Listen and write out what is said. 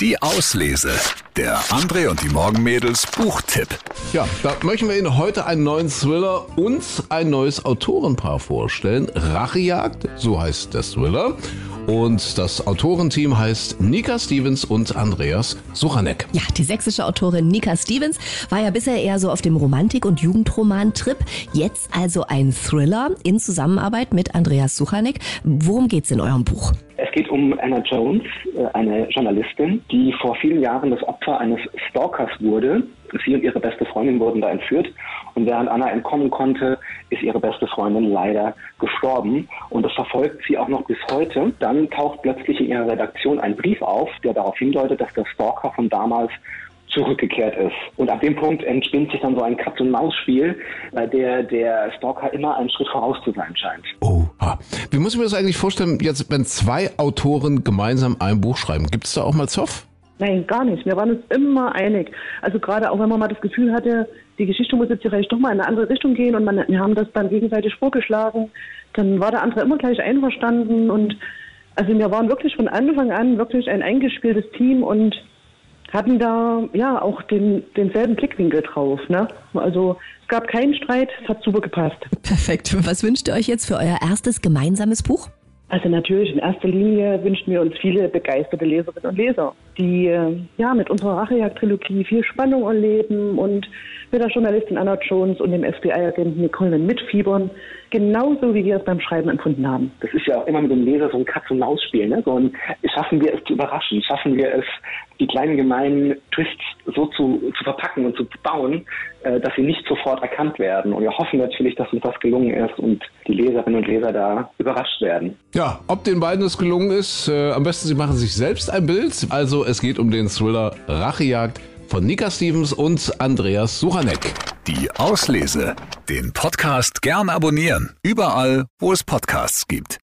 Die Auslese. Der André und die Morgenmädels Buchtipp. Ja, da möchten wir Ihnen heute einen neuen Thriller und ein neues Autorenpaar vorstellen. Rachejagd, so heißt der Thriller. Und das Autorenteam heißt Nika Stevens und Andreas Suchanek. Ja, die sächsische Autorin Nika Stevens war ja bisher eher so auf dem Romantik- und Jugendroman-Trip. Jetzt also ein Thriller in Zusammenarbeit mit Andreas Suchanek. Worum geht's in eurem Buch? Es geht um Anna Jones, äh, eine Journalistin, die vor vielen Jahren das Opfer eines Stalkers wurde. Sie und ihre beste Freundin wurden da entführt. Und während Anna entkommen konnte, ist ihre beste Freundin leider gestorben. Und das verfolgt sie auch noch bis heute. Dann taucht plötzlich in ihrer Redaktion ein Brief auf, der darauf hindeutet, dass der Stalker von damals zurückgekehrt ist. Und ab dem Punkt entspinnt sich dann so ein Katz-und-Maus-Spiel, bei der der Stalker immer einen Schritt voraus zu sein scheint. Oh, Wie muss ich mir das eigentlich vorstellen, jetzt wenn zwei Autoren gemeinsam ein Buch schreiben? Gibt es da auch mal Zoff? Nein, gar nicht. Wir waren uns immer einig. Also gerade auch wenn man mal das Gefühl hatte, die Geschichte muss jetzt vielleicht doch mal in eine andere Richtung gehen und man, wir haben das dann gegenseitig vorgeschlagen, dann war der andere immer gleich einverstanden und also wir waren wirklich von Anfang an wirklich ein eingespieltes Team und hatten da ja auch den, denselben Blickwinkel drauf. Ne? Also es gab keinen Streit, es hat super gepasst. Perfekt. Was wünscht ihr euch jetzt für euer erstes gemeinsames Buch? Also natürlich in erster Linie wünschen wir uns viele begeisterte Leserinnen und Leser, die äh, ja mit unserer Rachejagd-Trilogie viel Spannung erleben und mit der Journalistin Anna Jones und dem FBI-Agenten Nicole mitfiebern, genauso wie wir es beim Schreiben empfunden haben. Das ist ja auch immer mit dem Leser so ein Katz-und-Maus-Spiel. Ne? So ein, schaffen wir es zu überraschen? Schaffen wir es, die kleinen gemeinen Twists so zu, zu verpacken und zu bauen, äh, dass sie nicht sofort erkannt werden? Und wir hoffen natürlich, dass uns das gelungen ist und die Leserinnen und Leser da überrascht werden. Ja, ob den beiden es gelungen ist, äh, am besten Sie machen sich selbst ein Bild. Also es geht um den Thriller Rachejagd von Nika Stevens und Andreas Suchanek. Die Auslese. Den Podcast gern abonnieren. Überall, wo es Podcasts gibt.